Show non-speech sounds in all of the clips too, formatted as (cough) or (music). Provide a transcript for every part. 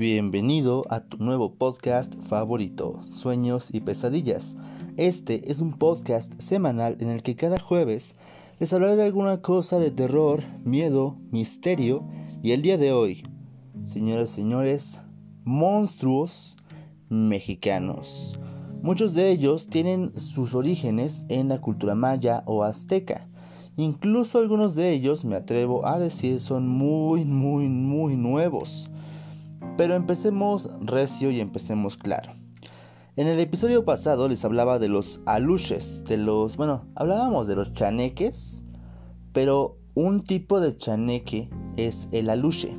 Bienvenido a tu nuevo podcast favorito, Sueños y Pesadillas. Este es un podcast semanal en el que cada jueves les hablaré de alguna cosa de terror, miedo, misterio y el día de hoy, señores y señores, monstruos mexicanos. Muchos de ellos tienen sus orígenes en la cultura maya o azteca. Incluso algunos de ellos, me atrevo a decir, son muy, muy, muy nuevos. Pero empecemos recio y empecemos claro. En el episodio pasado les hablaba de los aluches, de los, bueno, hablábamos de los chaneques, pero un tipo de chaneque es el aluche.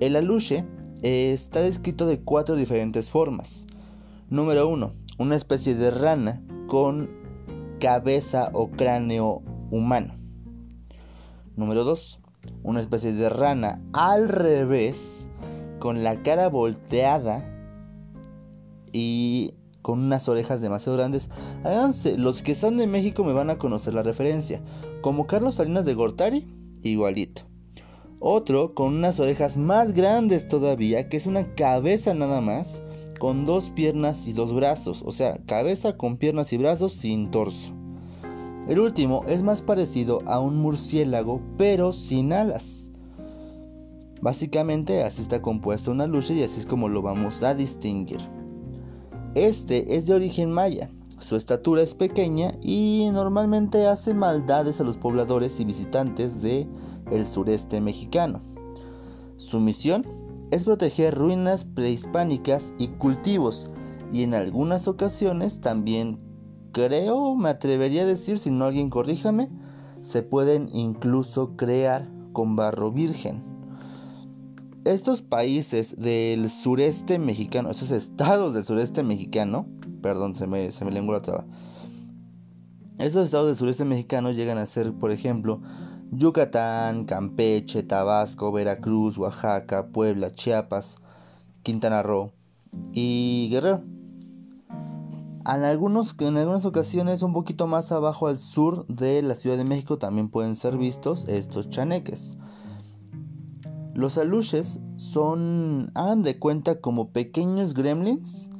El aluche está descrito de cuatro diferentes formas. Número 1. Una especie de rana con cabeza o cráneo humano. Número 2. Una especie de rana al revés, con la cara volteada y con unas orejas demasiado grandes. Háganse, los que están de México me van a conocer la referencia. Como Carlos Salinas de Gortari, igualito. Otro con unas orejas más grandes todavía, que es una cabeza nada más con dos piernas y dos brazos, o sea, cabeza con piernas y brazos sin torso. El último es más parecido a un murciélago, pero sin alas. Básicamente así está compuesta una lucha y así es como lo vamos a distinguir. Este es de origen maya, su estatura es pequeña y normalmente hace maldades a los pobladores y visitantes de el sureste mexicano. Su misión es proteger ruinas prehispánicas y cultivos, y en algunas ocasiones también creo, me atrevería a decir, si no alguien corríjame, se pueden incluso crear con barro virgen. Estos países del sureste mexicano, estos estados del sureste mexicano, perdón, se me, se me lengua la traba. Estos estados del sureste mexicano llegan a ser, por ejemplo, Yucatán, Campeche, Tabasco, Veracruz, Oaxaca, Puebla, Chiapas, Quintana Roo y Guerrero. En, algunos, en algunas ocasiones un poquito más abajo al sur de la Ciudad de México también pueden ser vistos estos chaneques. Los aluches son, hagan de cuenta como pequeños gremlins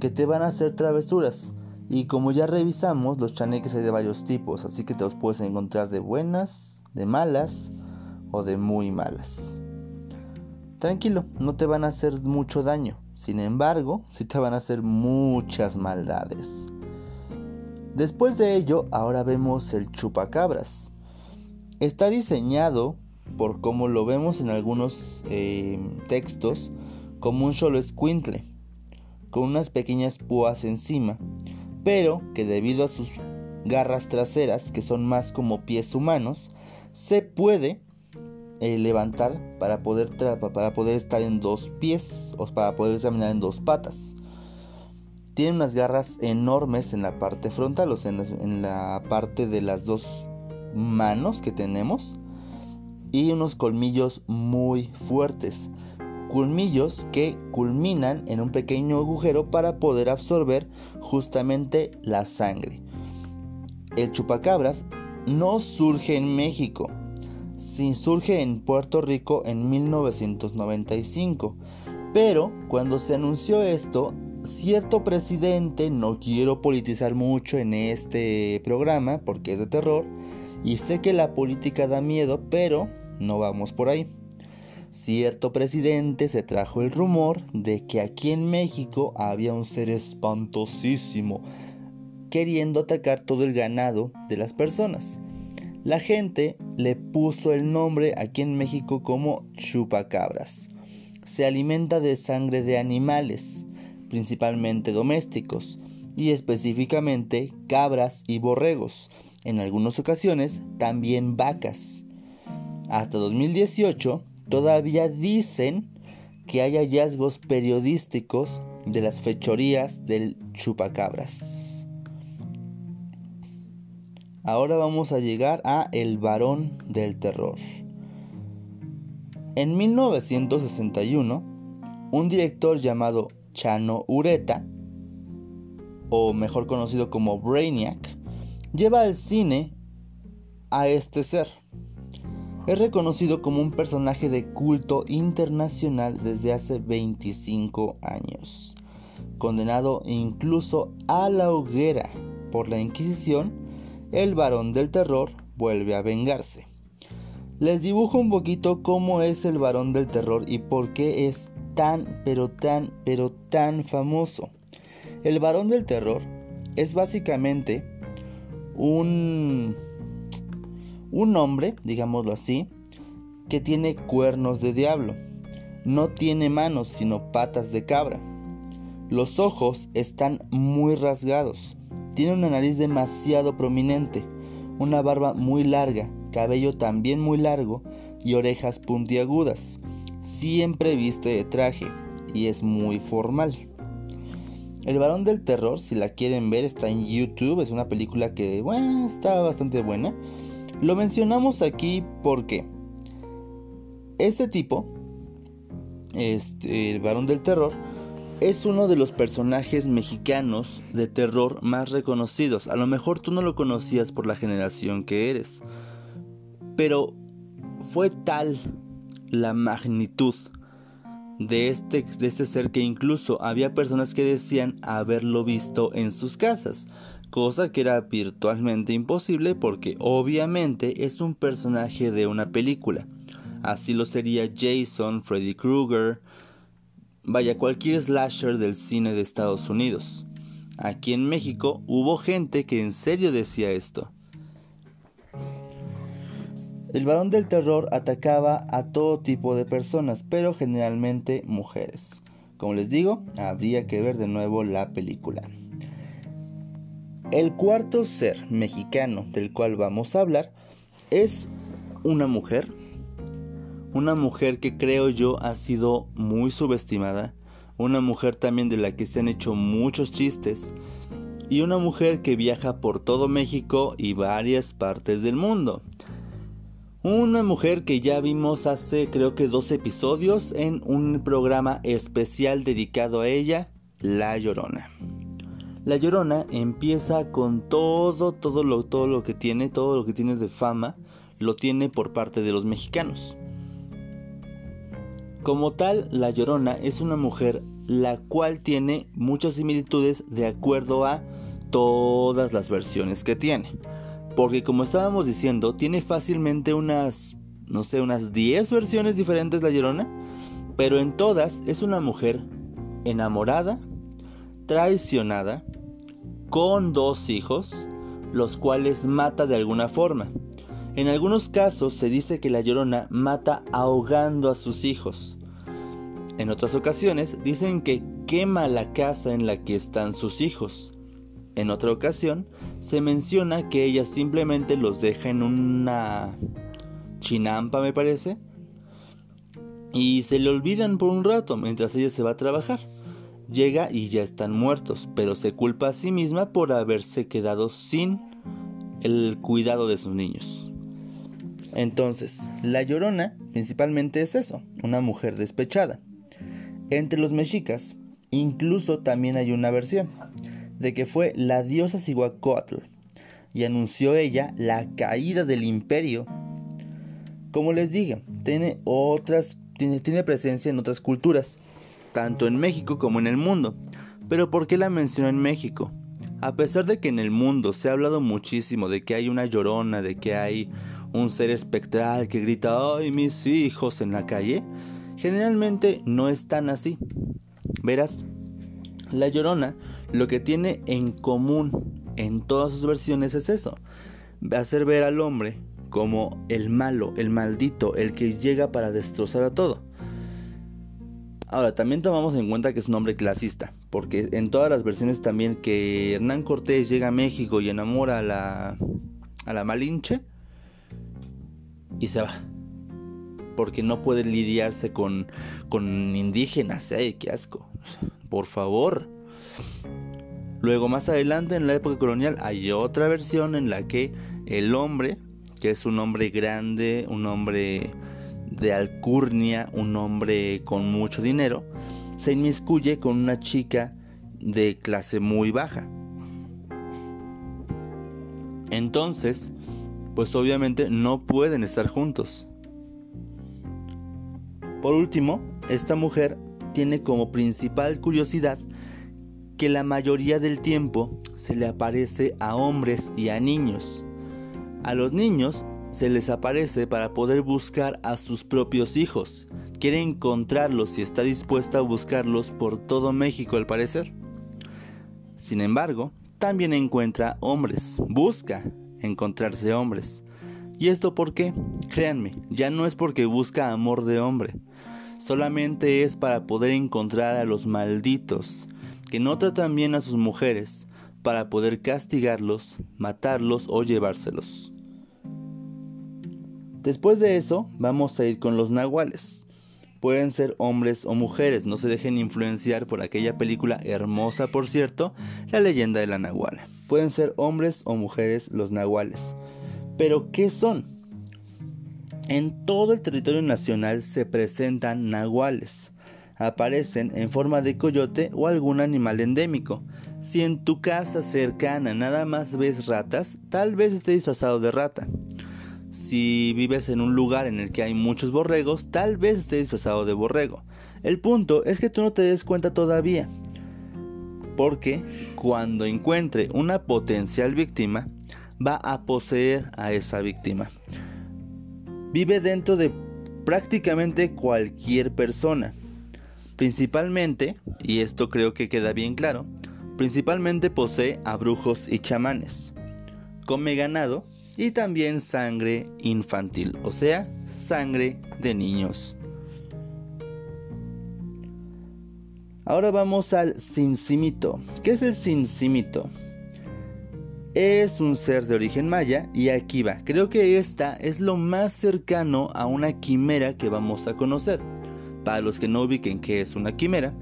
que te van a hacer travesuras. Y como ya revisamos, los chaneques hay de varios tipos, así que te los puedes encontrar de buenas, de malas o de muy malas. Tranquilo, no te van a hacer mucho daño, sin embargo, sí te van a hacer muchas maldades. Después de ello, ahora vemos el chupacabras. Está diseñado, por como lo vemos en algunos eh, textos, como un solo escuintle, con unas pequeñas púas encima, pero que debido a sus garras traseras, que son más como pies humanos, se puede eh, levantar para poder, para poder estar en dos pies o para poder examinar en dos patas. Tiene unas garras enormes en la parte frontal, o en la parte de las dos manos que tenemos. Y unos colmillos muy fuertes. Colmillos que culminan en un pequeño agujero para poder absorber justamente la sangre. El chupacabras no surge en México, sí surge en Puerto Rico en 1995. Pero cuando se anunció esto, cierto presidente, no quiero politizar mucho en este programa porque es de terror, y sé que la política da miedo, pero no vamos por ahí. Cierto presidente se trajo el rumor de que aquí en México había un ser espantosísimo, queriendo atacar todo el ganado de las personas. La gente le puso el nombre aquí en México como chupacabras. Se alimenta de sangre de animales, principalmente domésticos, y específicamente cabras y borregos, en algunas ocasiones también vacas. Hasta 2018 todavía dicen que hay hallazgos periodísticos de las fechorías del chupacabras. Ahora vamos a llegar a El varón del terror. En 1961, un director llamado Chano Ureta, o mejor conocido como Brainiac, lleva al cine a este ser. Es reconocido como un personaje de culto internacional desde hace 25 años. Condenado incluso a la hoguera por la Inquisición, el varón del terror vuelve a vengarse. Les dibujo un poquito cómo es el varón del terror y por qué es tan, pero tan, pero tan famoso. El varón del terror es básicamente un un hombre, digámoslo así, que tiene cuernos de diablo. No tiene manos, sino patas de cabra. Los ojos están muy rasgados. Tiene una nariz demasiado prominente, una barba muy larga, cabello también muy largo y orejas puntiagudas. Siempre viste de traje y es muy formal. El varón del terror, si la quieren ver, está en YouTube. Es una película que, bueno, está bastante buena. Lo mencionamos aquí porque este tipo, este, el varón del terror, es uno de los personajes mexicanos de terror más reconocidos. A lo mejor tú no lo conocías por la generación que eres, pero fue tal la magnitud de este, de este ser que incluso había personas que decían haberlo visto en sus casas cosa que era virtualmente imposible porque obviamente es un personaje de una película. Así lo sería Jason, Freddy Krueger, vaya cualquier slasher del cine de Estados Unidos. Aquí en México hubo gente que en serio decía esto. El varón del terror atacaba a todo tipo de personas, pero generalmente mujeres. Como les digo, habría que ver de nuevo la película. El cuarto ser mexicano del cual vamos a hablar es una mujer. Una mujer que creo yo ha sido muy subestimada. Una mujer también de la que se han hecho muchos chistes. Y una mujer que viaja por todo México y varias partes del mundo. Una mujer que ya vimos hace creo que dos episodios en un programa especial dedicado a ella, La Llorona. La Llorona empieza con todo, todo lo, todo lo que tiene, todo lo que tiene de fama, lo tiene por parte de los mexicanos. Como tal, La Llorona es una mujer la cual tiene muchas similitudes de acuerdo a todas las versiones que tiene. Porque como estábamos diciendo, tiene fácilmente unas, no sé, unas 10 versiones diferentes La Llorona. Pero en todas es una mujer enamorada, traicionada, con dos hijos, los cuales mata de alguna forma. En algunos casos se dice que la llorona mata ahogando a sus hijos. En otras ocasiones dicen que quema la casa en la que están sus hijos. En otra ocasión se menciona que ella simplemente los deja en una chinampa, me parece, y se le olvidan por un rato mientras ella se va a trabajar. Llega y ya están muertos, pero se culpa a sí misma por haberse quedado sin el cuidado de sus niños. Entonces, la llorona principalmente es eso, una mujer despechada. Entre los mexicas, incluso también hay una versión de que fue la diosa Cihuacóatl y anunció ella la caída del imperio. Como les dije, tiene otras tiene, tiene presencia en otras culturas tanto en México como en el mundo. Pero ¿por qué la menciono en México? A pesar de que en el mundo se ha hablado muchísimo de que hay una llorona, de que hay un ser espectral que grita ¡ay mis hijos! en la calle, generalmente no es tan así. Verás, la llorona lo que tiene en común en todas sus versiones es eso, hacer ver al hombre como el malo, el maldito, el que llega para destrozar a todo. Ahora, también tomamos en cuenta que es un hombre clasista, porque en todas las versiones también que Hernán Cortés llega a México y enamora a la, a la Malinche y se va. Porque no puede lidiarse con, con indígenas. ¡Ay, qué asco! Por favor. Luego, más adelante, en la época colonial, hay otra versión en la que el hombre, que es un hombre grande, un hombre de alcurnia, un hombre con mucho dinero, se inmiscuye con una chica de clase muy baja. Entonces, pues obviamente no pueden estar juntos. Por último, esta mujer tiene como principal curiosidad que la mayoría del tiempo se le aparece a hombres y a niños. A los niños se les aparece para poder buscar a sus propios hijos. Quiere encontrarlos y está dispuesta a buscarlos por todo México al parecer. Sin embargo, también encuentra hombres, busca encontrarse hombres. ¿Y esto por qué? Créanme, ya no es porque busca amor de hombre, solamente es para poder encontrar a los malditos, que no tratan bien a sus mujeres, para poder castigarlos, matarlos o llevárselos. Después de eso, vamos a ir con los nahuales. Pueden ser hombres o mujeres, no se dejen influenciar por aquella película hermosa, por cierto, La leyenda de la nahuala. Pueden ser hombres o mujeres los nahuales. Pero, ¿qué son? En todo el territorio nacional se presentan nahuales. Aparecen en forma de coyote o algún animal endémico. Si en tu casa cercana nada más ves ratas, tal vez esté disfrazado de rata. Si vives en un lugar en el que hay muchos borregos, tal vez esté disfrazado de borrego. El punto es que tú no te des cuenta todavía. Porque cuando encuentre una potencial víctima, va a poseer a esa víctima. Vive dentro de prácticamente cualquier persona. Principalmente, y esto creo que queda bien claro, principalmente posee a brujos y chamanes. Come ganado y también sangre infantil, o sea, sangre de niños. Ahora vamos al cincimito. ¿Qué es el cincimito? Es un ser de origen maya y aquí va. Creo que esta es lo más cercano a una quimera que vamos a conocer. Para los que no ubiquen qué es una quimera,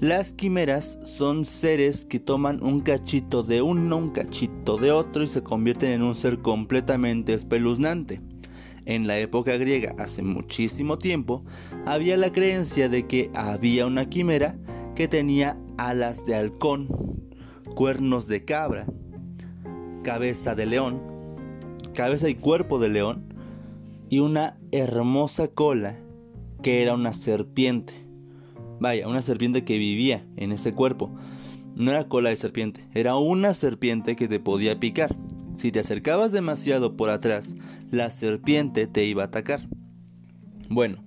las quimeras son seres que toman un cachito de uno, un cachito de otro y se convierten en un ser completamente espeluznante. En la época griega, hace muchísimo tiempo, había la creencia de que había una quimera que tenía alas de halcón, cuernos de cabra, cabeza de león, cabeza y cuerpo de león y una hermosa cola que era una serpiente. Vaya, una serpiente que vivía en ese cuerpo. No era cola de serpiente, era una serpiente que te podía picar. Si te acercabas demasiado por atrás, la serpiente te iba a atacar. Bueno,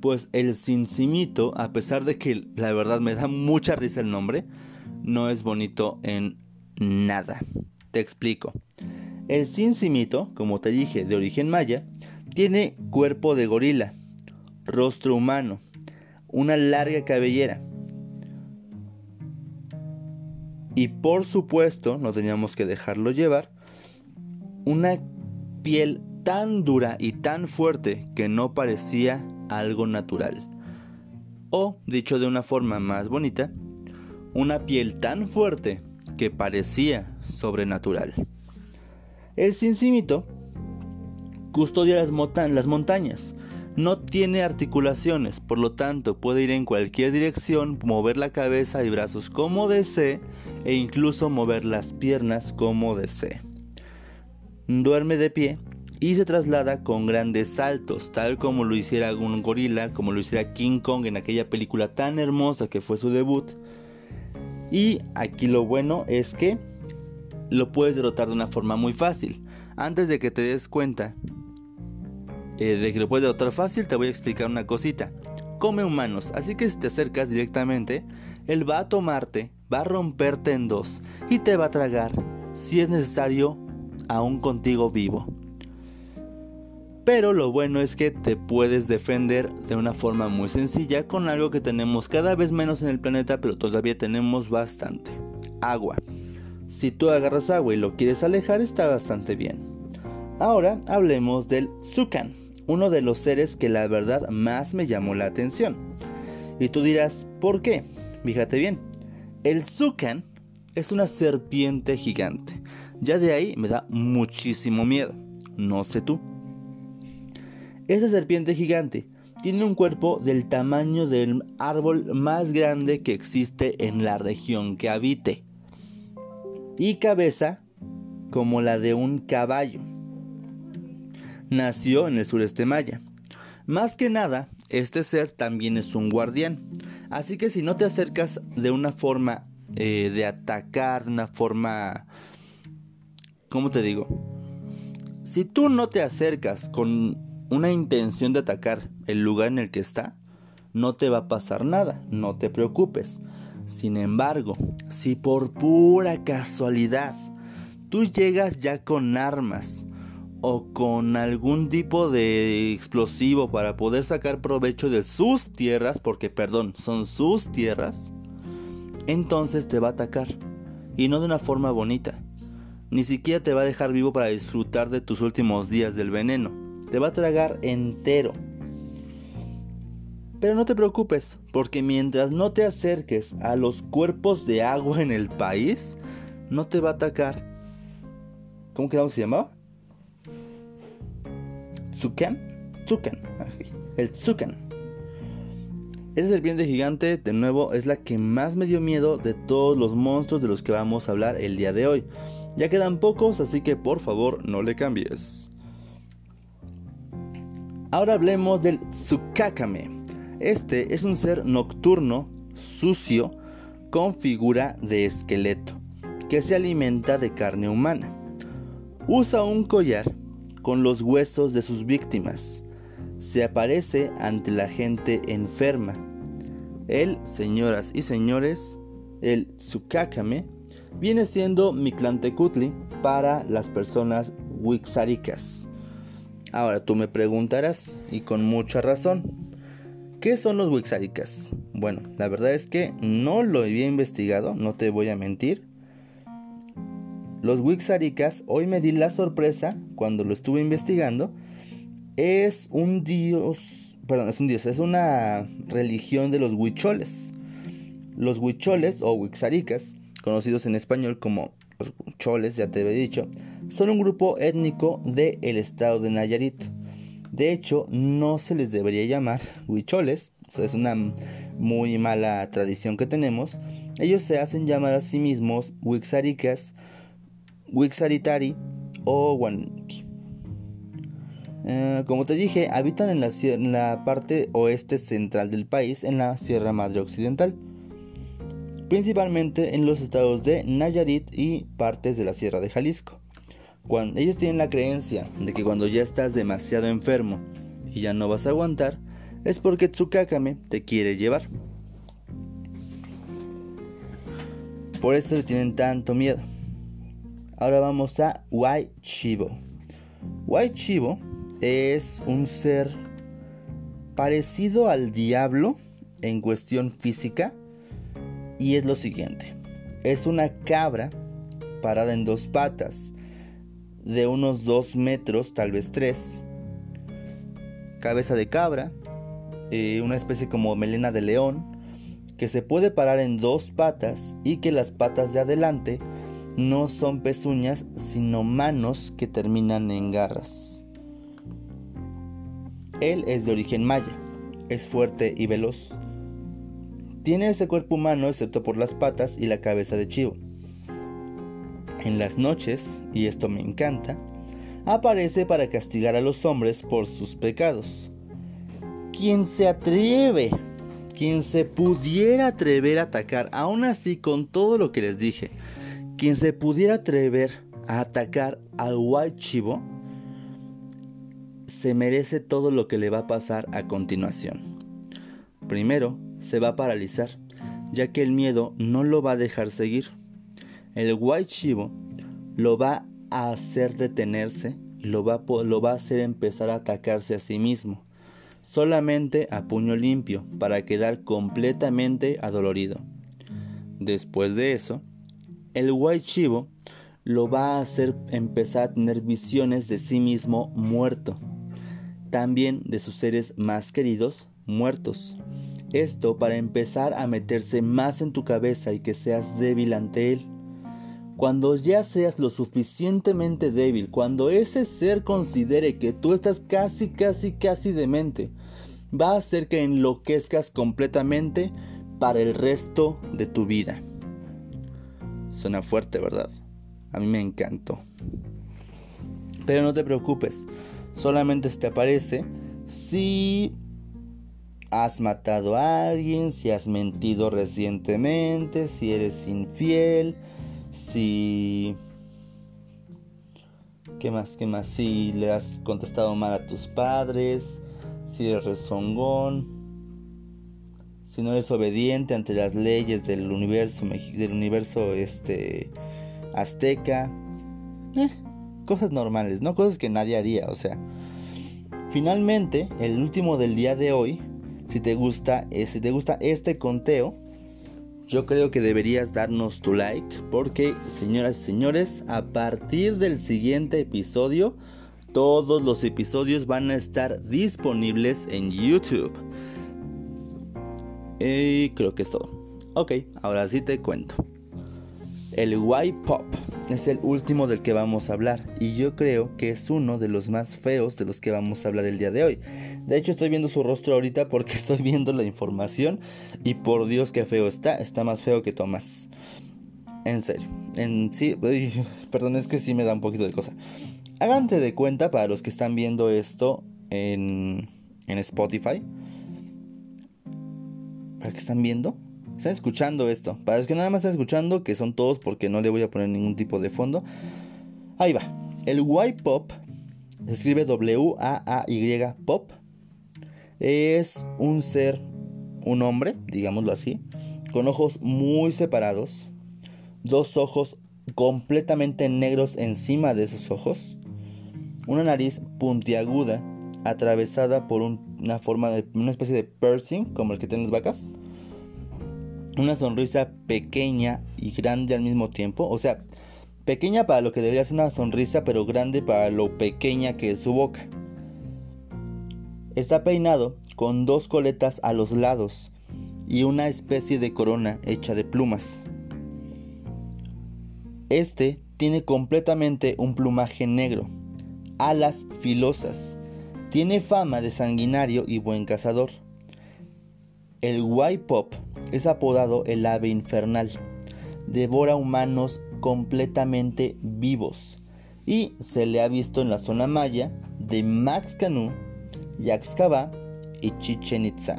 pues el cincimito, a pesar de que la verdad me da mucha risa el nombre, no es bonito en nada. Te explico. El cincimito, como te dije, de origen maya, tiene cuerpo de gorila, rostro humano, una larga cabellera. Y por supuesto, no teníamos que dejarlo llevar, una piel tan dura y tan fuerte que no parecía algo natural. O, dicho de una forma más bonita, una piel tan fuerte que parecía sobrenatural. El cincimito custodia las, las montañas, no tiene articulaciones, por lo tanto puede ir en cualquier dirección, mover la cabeza y brazos como desee e incluso mover las piernas como desee. Duerme de pie y se traslada con grandes saltos, tal como lo hiciera un gorila, como lo hiciera King Kong en aquella película tan hermosa que fue su debut. Y aquí lo bueno es que lo puedes derrotar de una forma muy fácil. Antes de que te des cuenta eh, de que lo puedes derrotar fácil, te voy a explicar una cosita. Come humanos, así que si te acercas directamente, él va a tomarte, va a romperte en dos y te va a tragar, si es necesario, aún contigo vivo. Pero lo bueno es que te puedes defender de una forma muy sencilla con algo que tenemos cada vez menos en el planeta, pero todavía tenemos bastante. Agua. Si tú agarras agua y lo quieres alejar, está bastante bien. Ahora hablemos del Zucan uno de los seres que la verdad más me llamó la atención. Y tú dirás, ¿por qué? Fíjate bien, el Zucan es una serpiente gigante. Ya de ahí me da muchísimo miedo. No sé tú. Esa serpiente gigante tiene un cuerpo del tamaño del árbol más grande que existe en la región que habite. Y cabeza como la de un caballo nació en el sureste maya. Más que nada, este ser también es un guardián. Así que si no te acercas de una forma eh, de atacar, de una forma... ¿Cómo te digo? Si tú no te acercas con una intención de atacar el lugar en el que está, no te va a pasar nada, no te preocupes. Sin embargo, si por pura casualidad tú llegas ya con armas o con algún tipo de explosivo para poder sacar provecho de sus tierras, porque perdón, son sus tierras, entonces te va a atacar. Y no de una forma bonita. Ni siquiera te va a dejar vivo para disfrutar de tus últimos días del veneno. Te va a tragar entero. Pero no te preocupes, porque mientras no te acerques a los cuerpos de agua en el país, no te va a atacar. ¿Cómo que se llamaba? Tsukan. Tsukan. El Tsukan. Esa serpiente gigante, de nuevo, es la que más me dio miedo de todos los monstruos de los que vamos a hablar el día de hoy. Ya quedan pocos, así que por favor no le cambies. Ahora hablemos del Tsukakame. Este es un ser nocturno, sucio, con figura de esqueleto, que se alimenta de carne humana. Usa un collar con los huesos de sus víctimas. Se aparece ante la gente enferma. Él, señoras y señores, el Tsukakame, viene siendo Mictlantecutli para las personas wixáricas. Ahora tú me preguntarás, y con mucha razón, ¿Qué son los Wixáricas? Bueno, la verdad es que no lo había investigado, no te voy a mentir. Los Wixáricas, hoy me di la sorpresa cuando lo estuve investigando, es un dios, perdón, es un dios, es una religión de los huicholes. Los huicholes o Wixáricas, conocidos en español como los choles, ya te había dicho, son un grupo étnico del estado de Nayarit. De hecho, no se les debería llamar huicholes, es una muy mala tradición que tenemos. Ellos se hacen llamar a sí mismos huixaricas, huixaritari o guanqui. Eh, como te dije, habitan en la, en la parte oeste central del país, en la Sierra Madre Occidental, principalmente en los estados de Nayarit y partes de la Sierra de Jalisco. Cuando ellos tienen la creencia de que cuando ya estás demasiado enfermo y ya no vas a aguantar, es porque Tsukakame te quiere llevar. Por eso le tienen tanto miedo. Ahora vamos a Wai Chibo. Wai Chibo es un ser parecido al diablo en cuestión física y es lo siguiente. Es una cabra parada en dos patas de unos 2 metros, tal vez 3. Cabeza de cabra, eh, una especie como melena de león, que se puede parar en dos patas y que las patas de adelante no son pezuñas, sino manos que terminan en garras. Él es de origen maya, es fuerte y veloz. Tiene ese cuerpo humano excepto por las patas y la cabeza de chivo. En las noches, y esto me encanta, aparece para castigar a los hombres por sus pecados. Quien se atreve, quien se pudiera atrever a atacar, aún así con todo lo que les dije, quien se pudiera atrever a atacar al White Chivo, se merece todo lo que le va a pasar a continuación. Primero, se va a paralizar, ya que el miedo no lo va a dejar seguir el White Shivo lo va a hacer detenerse lo va, lo va a hacer empezar a atacarse a sí mismo, solamente a puño limpio, para quedar completamente adolorido. Después de eso, el White Shivo lo va a hacer empezar a tener visiones de sí mismo muerto, también de sus seres más queridos muertos. Esto para empezar a meterse más en tu cabeza y que seas débil ante él. Cuando ya seas lo suficientemente débil, cuando ese ser considere que tú estás casi, casi, casi demente, va a hacer que enloquezcas completamente para el resto de tu vida. Suena fuerte, ¿verdad? A mí me encantó. Pero no te preocupes, solamente te aparece si has matado a alguien, si has mentido recientemente, si eres infiel, si... ¿Qué más? ¿Qué más? Si le has contestado mal a tus padres, si eres rezongón, si no eres obediente ante las leyes del universo, del universo este, azteca. Eh, cosas normales, ¿no? Cosas que nadie haría, o sea. Finalmente, el último del día de hoy, si te gusta, si te gusta este conteo, yo creo que deberías darnos tu like porque, señoras y señores, a partir del siguiente episodio, todos los episodios van a estar disponibles en YouTube. Y creo que es todo. Ok, ahora sí te cuento. El Y-Pop es el último del que vamos a hablar y yo creo que es uno de los más feos de los que vamos a hablar el día de hoy. De hecho estoy viendo su rostro ahorita porque (laughs) estoy viendo la información y por Dios que feo está, está más feo que Tomás. En serio, en sí, (laughs) perdón, es que sí me da un poquito de cosa. Háganse de cuenta para los que están viendo esto en, en Spotify. ¿Para qué están viendo? Están escuchando esto. Para los que nada más están escuchando, que son todos porque no le voy a poner ningún tipo de fondo. Ahí va. El Y-Pop se escribe W-A-A-Y Pop. Es un ser, un hombre, digámoslo así, con ojos muy separados, dos ojos completamente negros encima de esos ojos, una nariz puntiaguda atravesada por una forma de una especie de piercing como el que tienen las vacas una sonrisa pequeña y grande al mismo tiempo. O sea, pequeña para lo que debería ser una sonrisa, pero grande para lo pequeña que es su boca. Está peinado con dos coletas a los lados y una especie de corona hecha de plumas. Este tiene completamente un plumaje negro, alas filosas, tiene fama de sanguinario y buen cazador. El White Pop es apodado el ave infernal. Devora humanos completamente vivos y se le ha visto en la zona maya de Max Canu, Yaxcabá y Chichen Itza.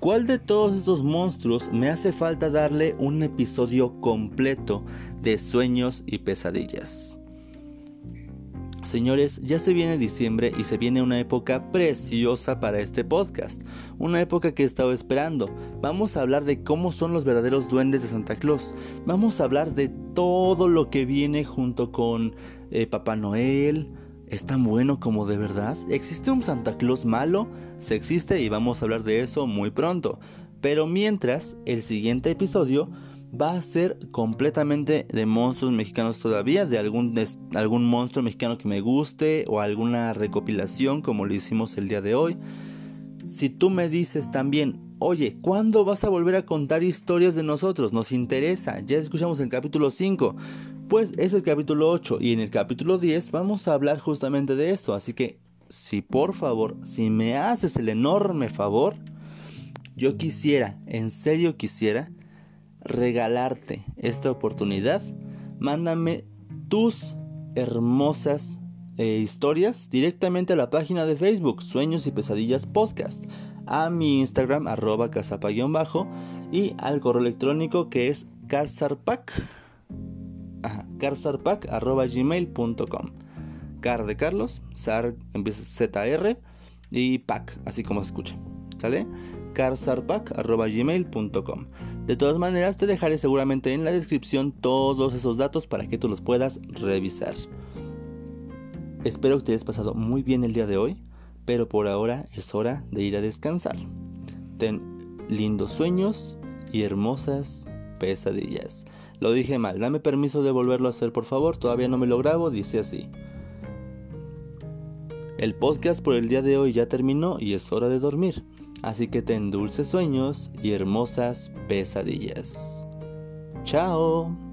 ¿Cuál de todos estos monstruos me hace falta darle un episodio completo de sueños y pesadillas? Señores, ya se viene diciembre y se viene una época preciosa para este podcast, una época que he estado esperando. Vamos a hablar de cómo son los verdaderos duendes de Santa Claus. Vamos a hablar de todo lo que viene junto con eh, Papá Noel. ¿Es tan bueno como de verdad? ¿Existe un Santa Claus malo? Se existe y vamos a hablar de eso muy pronto. Pero mientras, el siguiente episodio va a ser completamente de monstruos mexicanos todavía, de algún, algún monstruo mexicano que me guste o alguna recopilación como lo hicimos el día de hoy. Si tú me dices también, oye, ¿cuándo vas a volver a contar historias de nosotros? Nos interesa, ya escuchamos el capítulo 5. Pues es el capítulo 8 y en el capítulo 10 vamos a hablar justamente de eso. Así que, si por favor, si me haces el enorme favor, yo quisiera, en serio quisiera, regalarte esta oportunidad, mándame tus hermosas eh, historias directamente a la página de Facebook Sueños y Pesadillas Podcast, a mi Instagram arroba casapa-bajo y al correo electrónico que es carsarpac, carsarpac arroba gmail.com. Car de Carlos, Sar empieza ZR y pac, así como se escucha. ¿Sale? carsarpac.gmail.com. De todas maneras, te dejaré seguramente en la descripción todos esos datos para que tú los puedas revisar. Espero que te hayas pasado muy bien el día de hoy, pero por ahora es hora de ir a descansar. Ten lindos sueños y hermosas pesadillas. Lo dije mal, dame permiso de volverlo a hacer por favor, todavía no me lo grabo, dice así. El podcast por el día de hoy ya terminó y es hora de dormir. Así que ten dulces sueños y hermosas pesadillas. Chao.